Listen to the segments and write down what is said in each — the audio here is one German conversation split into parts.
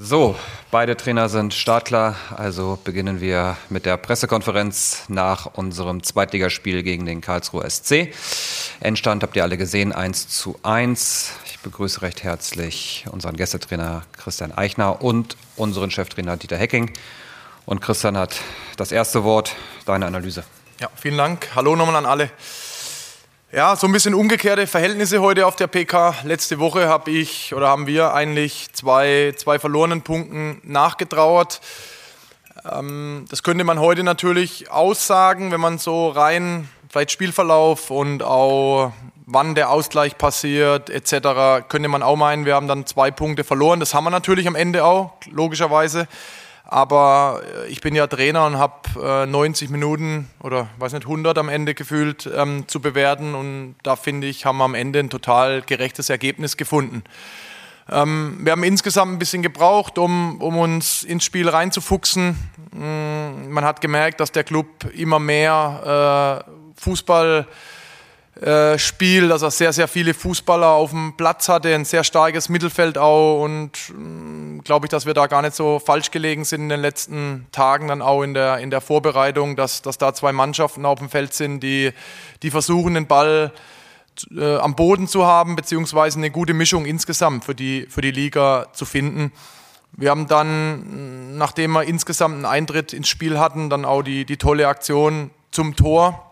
So, beide Trainer sind startklar, also beginnen wir mit der Pressekonferenz nach unserem Zweitligaspiel gegen den Karlsruher SC. Endstand habt ihr alle gesehen, 1 zu 1. Ich begrüße recht herzlich unseren Gästetrainer Christian Eichner und unseren Cheftrainer Dieter Hecking. Und Christian hat das erste Wort, deine Analyse. Ja, vielen Dank. Hallo nochmal an alle. Ja, so ein bisschen umgekehrte Verhältnisse heute auf der PK. Letzte Woche habe ich oder haben wir eigentlich zwei, zwei verlorenen Punkten nachgetrauert. Ähm, das könnte man heute natürlich aussagen, wenn man so rein, vielleicht Spielverlauf und auch wann der Ausgleich passiert etc., könnte man auch meinen, wir haben dann zwei Punkte verloren. Das haben wir natürlich am Ende auch, logischerweise. Aber äh, ich bin ja Trainer und habe äh, 90 Minuten oder weiß nicht 100 am Ende gefühlt ähm, zu bewerten und da finde ich haben wir am Ende ein total gerechtes Ergebnis gefunden. Ähm, wir haben insgesamt ein bisschen gebraucht, um, um uns ins Spiel reinzufuchsen. Mm, man hat gemerkt, dass der Club immer mehr äh, Fußball Spiel, dass er sehr, sehr viele Fußballer auf dem Platz hatte, ein sehr starkes Mittelfeld auch und mm, glaube ich, dass wir da gar nicht so falsch gelegen sind in den letzten Tagen, dann auch in der, in der Vorbereitung, dass, dass da zwei Mannschaften auf dem Feld sind, die, die versuchen, den Ball äh, am Boden zu haben, beziehungsweise eine gute Mischung insgesamt für die, für die Liga zu finden. Wir haben dann, nachdem wir insgesamt einen Eintritt ins Spiel hatten, dann auch die, die tolle Aktion zum Tor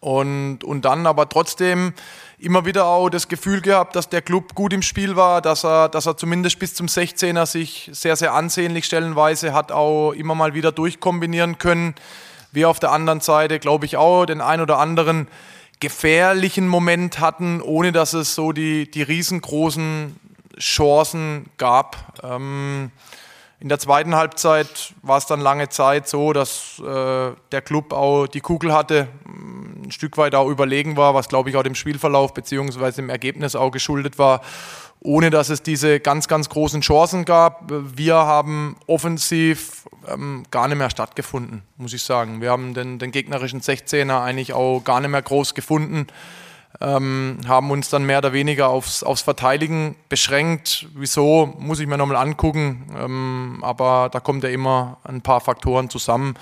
und, und dann aber trotzdem immer wieder auch das Gefühl gehabt, dass der Club gut im Spiel war, dass er, dass er zumindest bis zum 16er sich sehr, sehr ansehnlich stellenweise hat auch immer mal wieder durchkombinieren können. Wir auf der anderen Seite, glaube ich, auch den ein oder anderen gefährlichen Moment hatten, ohne dass es so die, die riesengroßen Chancen gab. Ähm, in der zweiten Halbzeit war es dann lange Zeit so, dass äh, der Club auch die Kugel hatte, mm, ein Stück weit auch überlegen war, was glaube ich auch dem Spielverlauf bzw. dem Ergebnis auch geschuldet war, ohne dass es diese ganz, ganz großen Chancen gab. Wir haben offensiv ähm, gar nicht mehr stattgefunden, muss ich sagen. Wir haben den, den gegnerischen 16er eigentlich auch gar nicht mehr groß gefunden ähm, haben uns dann mehr oder weniger aufs, aufs Verteidigen beschränkt. Wieso, muss ich mir nochmal angucken. Ähm, aber da kommt ja immer ein paar Faktoren zusammen,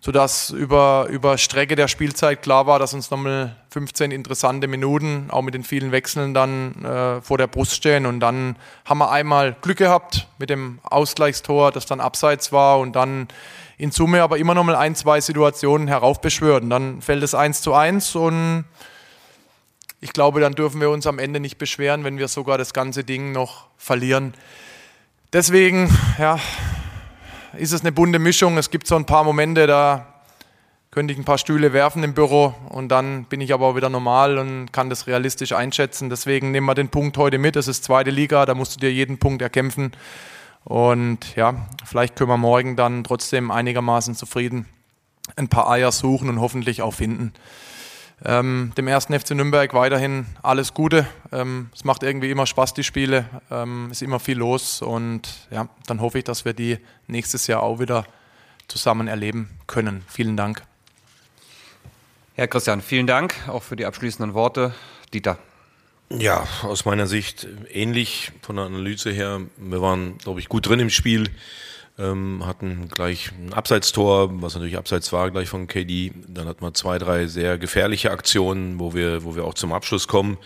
sodass über, über Strecke der Spielzeit klar war, dass uns nochmal 15 interessante Minuten, auch mit den vielen Wechseln dann äh, vor der Brust stehen. Und dann haben wir einmal Glück gehabt mit dem Ausgleichstor, das dann abseits war und dann in Summe aber immer nochmal ein, zwei Situationen heraufbeschwört. Und dann fällt es eins zu eins und ich glaube, dann dürfen wir uns am Ende nicht beschweren, wenn wir sogar das ganze Ding noch verlieren. Deswegen, ja, ist es eine bunte Mischung. Es gibt so ein paar Momente, da könnte ich ein paar Stühle werfen im Büro und dann bin ich aber auch wieder normal und kann das realistisch einschätzen. Deswegen nehmen wir den Punkt heute mit. Es ist zweite Liga, da musst du dir jeden Punkt erkämpfen. Und ja, vielleicht können wir morgen dann trotzdem einigermaßen zufrieden ein paar Eier suchen und hoffentlich auch finden. Ähm, dem ersten FC Nürnberg weiterhin alles Gute. Ähm, es macht irgendwie immer Spaß, die Spiele. Ähm, ist immer viel los und ja, dann hoffe ich, dass wir die nächstes Jahr auch wieder zusammen erleben können. Vielen Dank. Herr Christian, vielen Dank auch für die abschließenden Worte. Dieter. Ja, aus meiner Sicht ähnlich von der Analyse her. Wir waren, glaube ich, gut drin im Spiel ähm, hatten gleich ein Abseitstor, was natürlich abseits war, gleich von KD. Dann hatten wir zwei, drei sehr gefährliche Aktionen, wo wir, wo wir auch zum Abschluss kommen.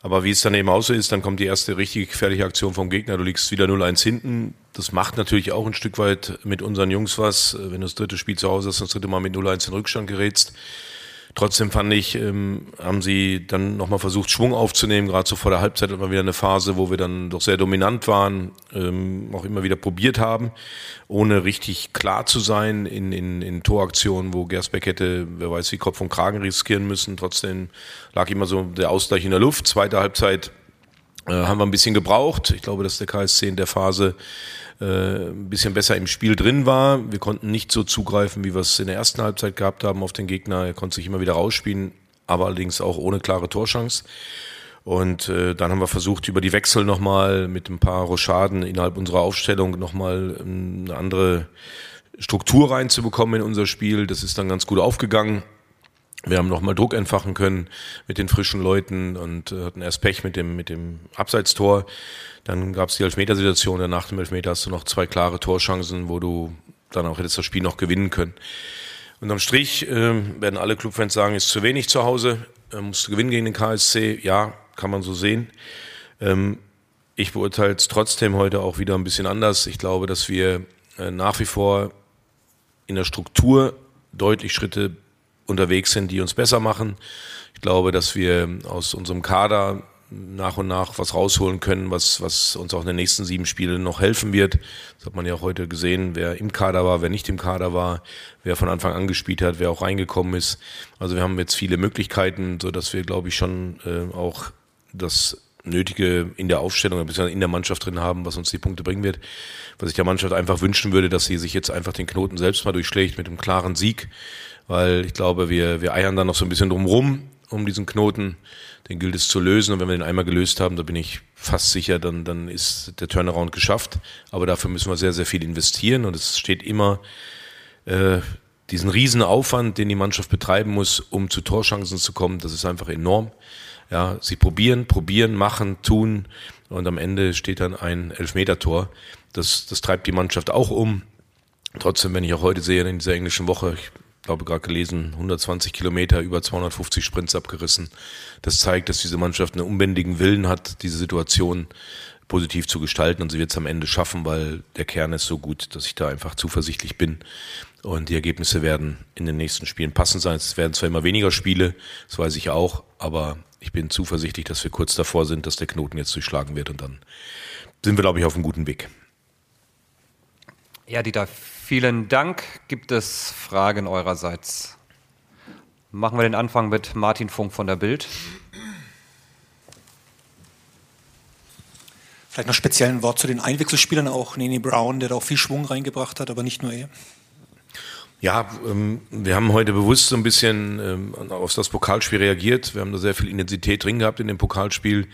Aber wie es dann eben auch so ist, dann kommt die erste richtige gefährliche Aktion vom Gegner. Du liegst wieder 0-1 hinten. Das macht natürlich auch ein Stück weit mit unseren Jungs was. Wenn du das dritte Spiel zu Hause hast, das dritte Mal mit 0-1 in Rückstand gerätst. Trotzdem fand ich, ähm, haben sie dann nochmal versucht, Schwung aufzunehmen. Gerade so vor der Halbzeit hatten wir wieder eine Phase, wo wir dann doch sehr dominant waren, ähm, auch immer wieder probiert haben, ohne richtig klar zu sein in, in, in Toraktionen, wo Gersbeck hätte, wer weiß wie, Kopf und Kragen riskieren müssen. Trotzdem lag immer so der Ausgleich in der Luft. Zweite Halbzeit haben wir ein bisschen gebraucht. Ich glaube, dass der KSC in der Phase äh, ein bisschen besser im Spiel drin war. Wir konnten nicht so zugreifen, wie wir es in der ersten Halbzeit gehabt haben auf den Gegner. Er konnte sich immer wieder rausspielen, aber allerdings auch ohne klare Torschance. Und äh, dann haben wir versucht, über die Wechsel nochmal mit ein paar Rochaden innerhalb unserer Aufstellung nochmal eine andere Struktur reinzubekommen in unser Spiel. Das ist dann ganz gut aufgegangen. Wir haben nochmal Druck entfachen können mit den frischen Leuten und äh, hatten erst Pech mit dem, mit dem Abseitstor. Dann gab es die Elfmetersituation. Danach dem Elfmeter hast du noch zwei klare Torchancen, wo du dann auch hättest das Spiel noch gewinnen können. Und am Strich äh, werden alle Clubfans sagen, ist zu wenig zu Hause, äh, musst du gewinnen gegen den KSC. Ja, kann man so sehen. Ähm, ich beurteile es trotzdem heute auch wieder ein bisschen anders. Ich glaube, dass wir äh, nach wie vor in der Struktur deutlich Schritte unterwegs sind, die uns besser machen. Ich glaube, dass wir aus unserem Kader nach und nach was rausholen können, was, was uns auch in den nächsten sieben Spielen noch helfen wird. Das hat man ja auch heute gesehen, wer im Kader war, wer nicht im Kader war, wer von Anfang an gespielt hat, wer auch reingekommen ist. Also wir haben jetzt viele Möglichkeiten, so dass wir, glaube ich, schon äh, auch das Nötige in der Aufstellung, beziehungsweise in der Mannschaft drin haben, was uns die Punkte bringen wird. Was ich der Mannschaft einfach wünschen würde, dass sie sich jetzt einfach den Knoten selbst mal durchschlägt mit einem klaren Sieg, weil ich glaube, wir, wir eiern da noch so ein bisschen drumrum um diesen Knoten. Den gilt es zu lösen. Und wenn wir den einmal gelöst haben, da bin ich fast sicher, dann, dann ist der Turnaround geschafft. Aber dafür müssen wir sehr, sehr viel investieren. Und es steht immer äh, diesen riesen Aufwand, den die Mannschaft betreiben muss, um zu Torchancen zu kommen. Das ist einfach enorm. Ja, sie probieren, probieren, machen, tun. Und am Ende steht dann ein Elfmetertor. Das, das treibt die Mannschaft auch um. Trotzdem, wenn ich auch heute sehe in dieser englischen Woche, ich glaube gerade gelesen, 120 Kilometer, über 250 Sprints abgerissen. Das zeigt, dass diese Mannschaft einen unbändigen Willen hat, diese Situation positiv zu gestalten und sie wird es am Ende schaffen, weil der Kern ist so gut, dass ich da einfach zuversichtlich bin. Und die Ergebnisse werden in den nächsten Spielen passend sein. Es werden zwar immer weniger Spiele, das weiß ich auch, aber ich bin zuversichtlich, dass wir kurz davor sind, dass der Knoten jetzt durchschlagen wird und dann sind wir, glaube ich, auf einem guten Weg. Ja, Dieter, Vielen Dank. Gibt es Fragen eurerseits? Machen wir den Anfang mit Martin Funk von der Bild. Vielleicht noch speziell ein Wort zu den Einwechselspielern, auch Nene Brown, der da auch viel Schwung reingebracht hat, aber nicht nur er. Ja, ähm, wir haben heute bewusst so ein bisschen ähm, auf das Pokalspiel reagiert. Wir haben da sehr viel Intensität drin gehabt in dem Pokalspiel.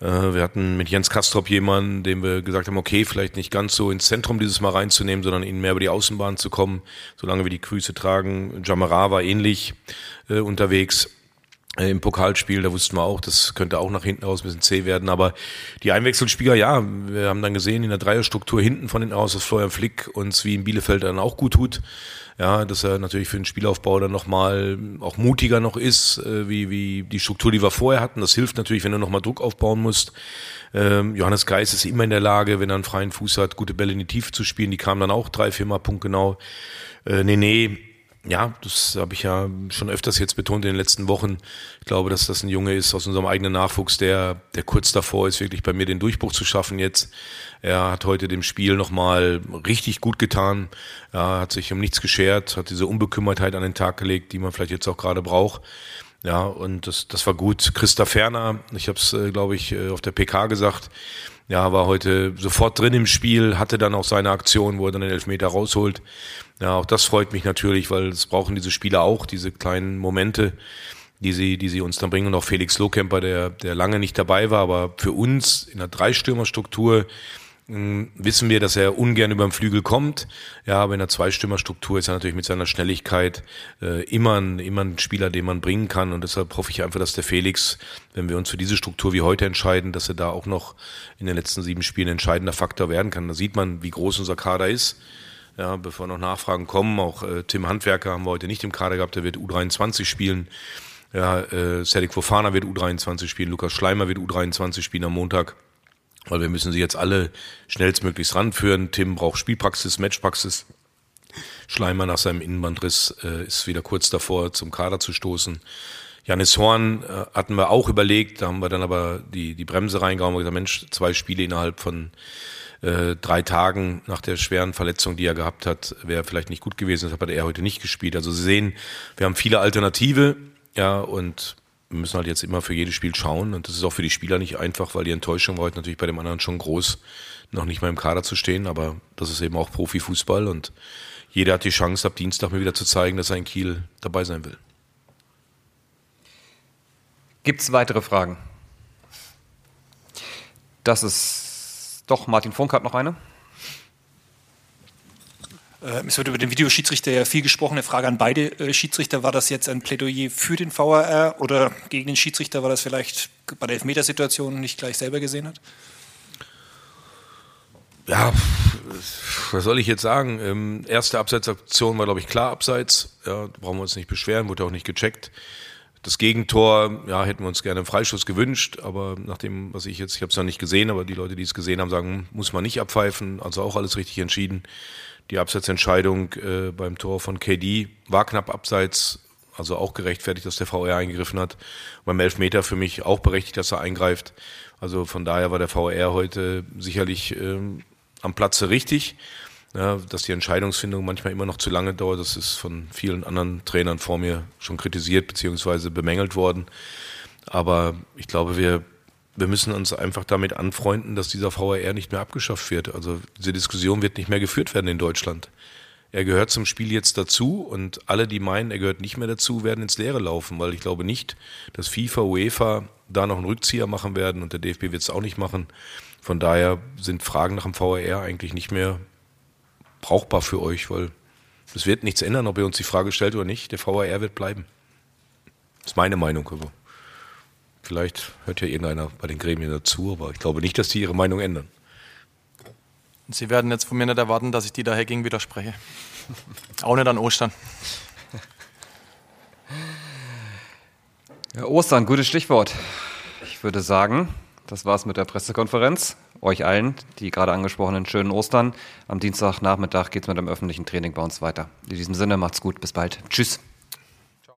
Äh, wir hatten mit Jens Kastrop jemanden, dem wir gesagt haben, okay, vielleicht nicht ganz so ins Zentrum dieses Mal reinzunehmen, sondern ihnen mehr über die Außenbahn zu kommen, solange wir die Grüße tragen. Jamara war ähnlich äh, unterwegs im Pokalspiel, da wussten wir auch, das könnte auch nach hinten aus ein bisschen zäh werden, aber die Einwechselspieler, ja, wir haben dann gesehen in der Dreierstruktur hinten von den aus, dass Florian Flick uns wie in Bielefeld dann auch gut tut. Ja, dass er natürlich für den Spielaufbau dann nochmal auch mutiger noch ist, äh, wie, wie die Struktur, die wir vorher hatten. Das hilft natürlich, wenn du nochmal Druck aufbauen musst. Ähm, Johannes Geis ist immer in der Lage, wenn er einen freien Fuß hat, gute Bälle in die Tiefe zu spielen. Die kamen dann auch drei, viermal punktgenau. Äh, nee, ja, das habe ich ja schon öfters jetzt betont in den letzten Wochen. Ich glaube, dass das ein Junge ist aus unserem eigenen Nachwuchs, der, der kurz davor ist, wirklich bei mir den Durchbruch zu schaffen jetzt. Er hat heute dem Spiel nochmal richtig gut getan. Er hat sich um nichts geschert, hat diese Unbekümmertheit an den Tag gelegt, die man vielleicht jetzt auch gerade braucht. Ja, und das, das war gut. Christa Ferner, ich habe es, äh, glaube ich, äh, auf der PK gesagt, ja, war heute sofort drin im Spiel, hatte dann auch seine Aktion, wo er dann den Elfmeter rausholt. Ja, auch das freut mich natürlich, weil es brauchen diese Spieler auch, diese kleinen Momente, die sie, die sie uns dann bringen. Und auch Felix Lohkemper, der, der lange nicht dabei war, aber für uns in der Dreistürmerstruktur hm, wissen wir, dass er ungern über den Flügel kommt. Ja, aber in der Zweistürmerstruktur ist er natürlich mit seiner Schnelligkeit äh, immer, ein, immer ein Spieler, den man bringen kann. Und deshalb hoffe ich einfach, dass der Felix, wenn wir uns für diese Struktur wie heute entscheiden, dass er da auch noch in den letzten sieben Spielen entscheidender Faktor werden kann. Da sieht man, wie groß unser Kader ist. Ja, bevor noch Nachfragen kommen, auch äh, Tim Handwerker haben wir heute nicht im Kader gehabt, der wird U23 spielen. Ja, äh, Cedric Fofana wird U23 spielen, Lukas Schleimer wird U23 spielen am Montag. Weil wir müssen sie jetzt alle schnellstmöglichst ranführen. Tim braucht Spielpraxis, Matchpraxis. Schleimer nach seinem Innenbandriss äh, ist wieder kurz davor, zum Kader zu stoßen. Janis Horn äh, hatten wir auch überlegt, da haben wir dann aber die, die Bremse reingehauen und gesagt, Mensch, zwei Spiele innerhalb von äh, drei Tagen nach der schweren Verletzung, die er gehabt hat, wäre vielleicht nicht gut gewesen. Deshalb hat er heute nicht gespielt. Also Sie sehen, wir haben viele Alternative, ja, und wir müssen halt jetzt immer für jedes Spiel schauen. Und das ist auch für die Spieler nicht einfach, weil die Enttäuschung war heute natürlich bei dem anderen schon groß, noch nicht mal im Kader zu stehen. Aber das ist eben auch Profifußball und jeder hat die Chance, ab Dienstag mir wieder zu zeigen, dass er in Kiel dabei sein will. Gibt es weitere Fragen? Das ist doch, Martin Funk hat noch eine. Äh, es wird über den Videoschiedsrichter ja viel gesprochen. Eine Frage an beide äh, Schiedsrichter. War das jetzt ein Plädoyer für den VAR oder gegen den Schiedsrichter, weil das vielleicht bei der Elfmetersituation nicht gleich selber gesehen hat? Ja, was soll ich jetzt sagen? Ähm, erste Abseitsaktion war, glaube ich, klar abseits. Ja, brauchen wir uns nicht beschweren, wurde auch nicht gecheckt. Das Gegentor, ja, hätten wir uns gerne einen Freischuss gewünscht, aber nach dem, was ich jetzt, ich habe es noch nicht gesehen, aber die Leute, die es gesehen haben, sagen, muss man nicht abpfeifen. Also auch alles richtig entschieden. Die Abseitsentscheidung äh, beim Tor von KD war knapp abseits, also auch gerechtfertigt, dass der VR eingegriffen hat. beim Elfmeter für mich auch berechtigt, dass er eingreift. Also von daher war der VR heute sicherlich ähm, am Platze richtig. Ja, dass die Entscheidungsfindung manchmal immer noch zu lange dauert, das ist von vielen anderen Trainern vor mir schon kritisiert bzw. bemängelt worden. Aber ich glaube, wir, wir müssen uns einfach damit anfreunden, dass dieser VAR nicht mehr abgeschafft wird. Also diese Diskussion wird nicht mehr geführt werden in Deutschland. Er gehört zum Spiel jetzt dazu und alle, die meinen, er gehört nicht mehr dazu, werden ins Leere laufen, weil ich glaube nicht, dass FIFA, UEFA da noch einen Rückzieher machen werden und der DFB wird es auch nicht machen. Von daher sind Fragen nach dem VAR eigentlich nicht mehr brauchbar für euch, weil es wird nichts ändern, ob ihr uns die Frage stellt oder nicht. Der VAR wird bleiben. Das ist meine Meinung. Aber vielleicht hört ja irgendeiner bei den Gremien dazu, aber ich glaube nicht, dass die ihre Meinung ändern. Sie werden jetzt von mir nicht erwarten, dass ich die daher gegen widerspreche. Auch nicht an Ostern. Ja, Ostern, gutes Stichwort. Ich würde sagen, das war's mit der Pressekonferenz. Euch allen, die gerade angesprochenen schönen Ostern. Am Dienstagnachmittag geht's mit dem öffentlichen Training bei uns weiter. In diesem Sinne, macht's gut, bis bald. Tschüss.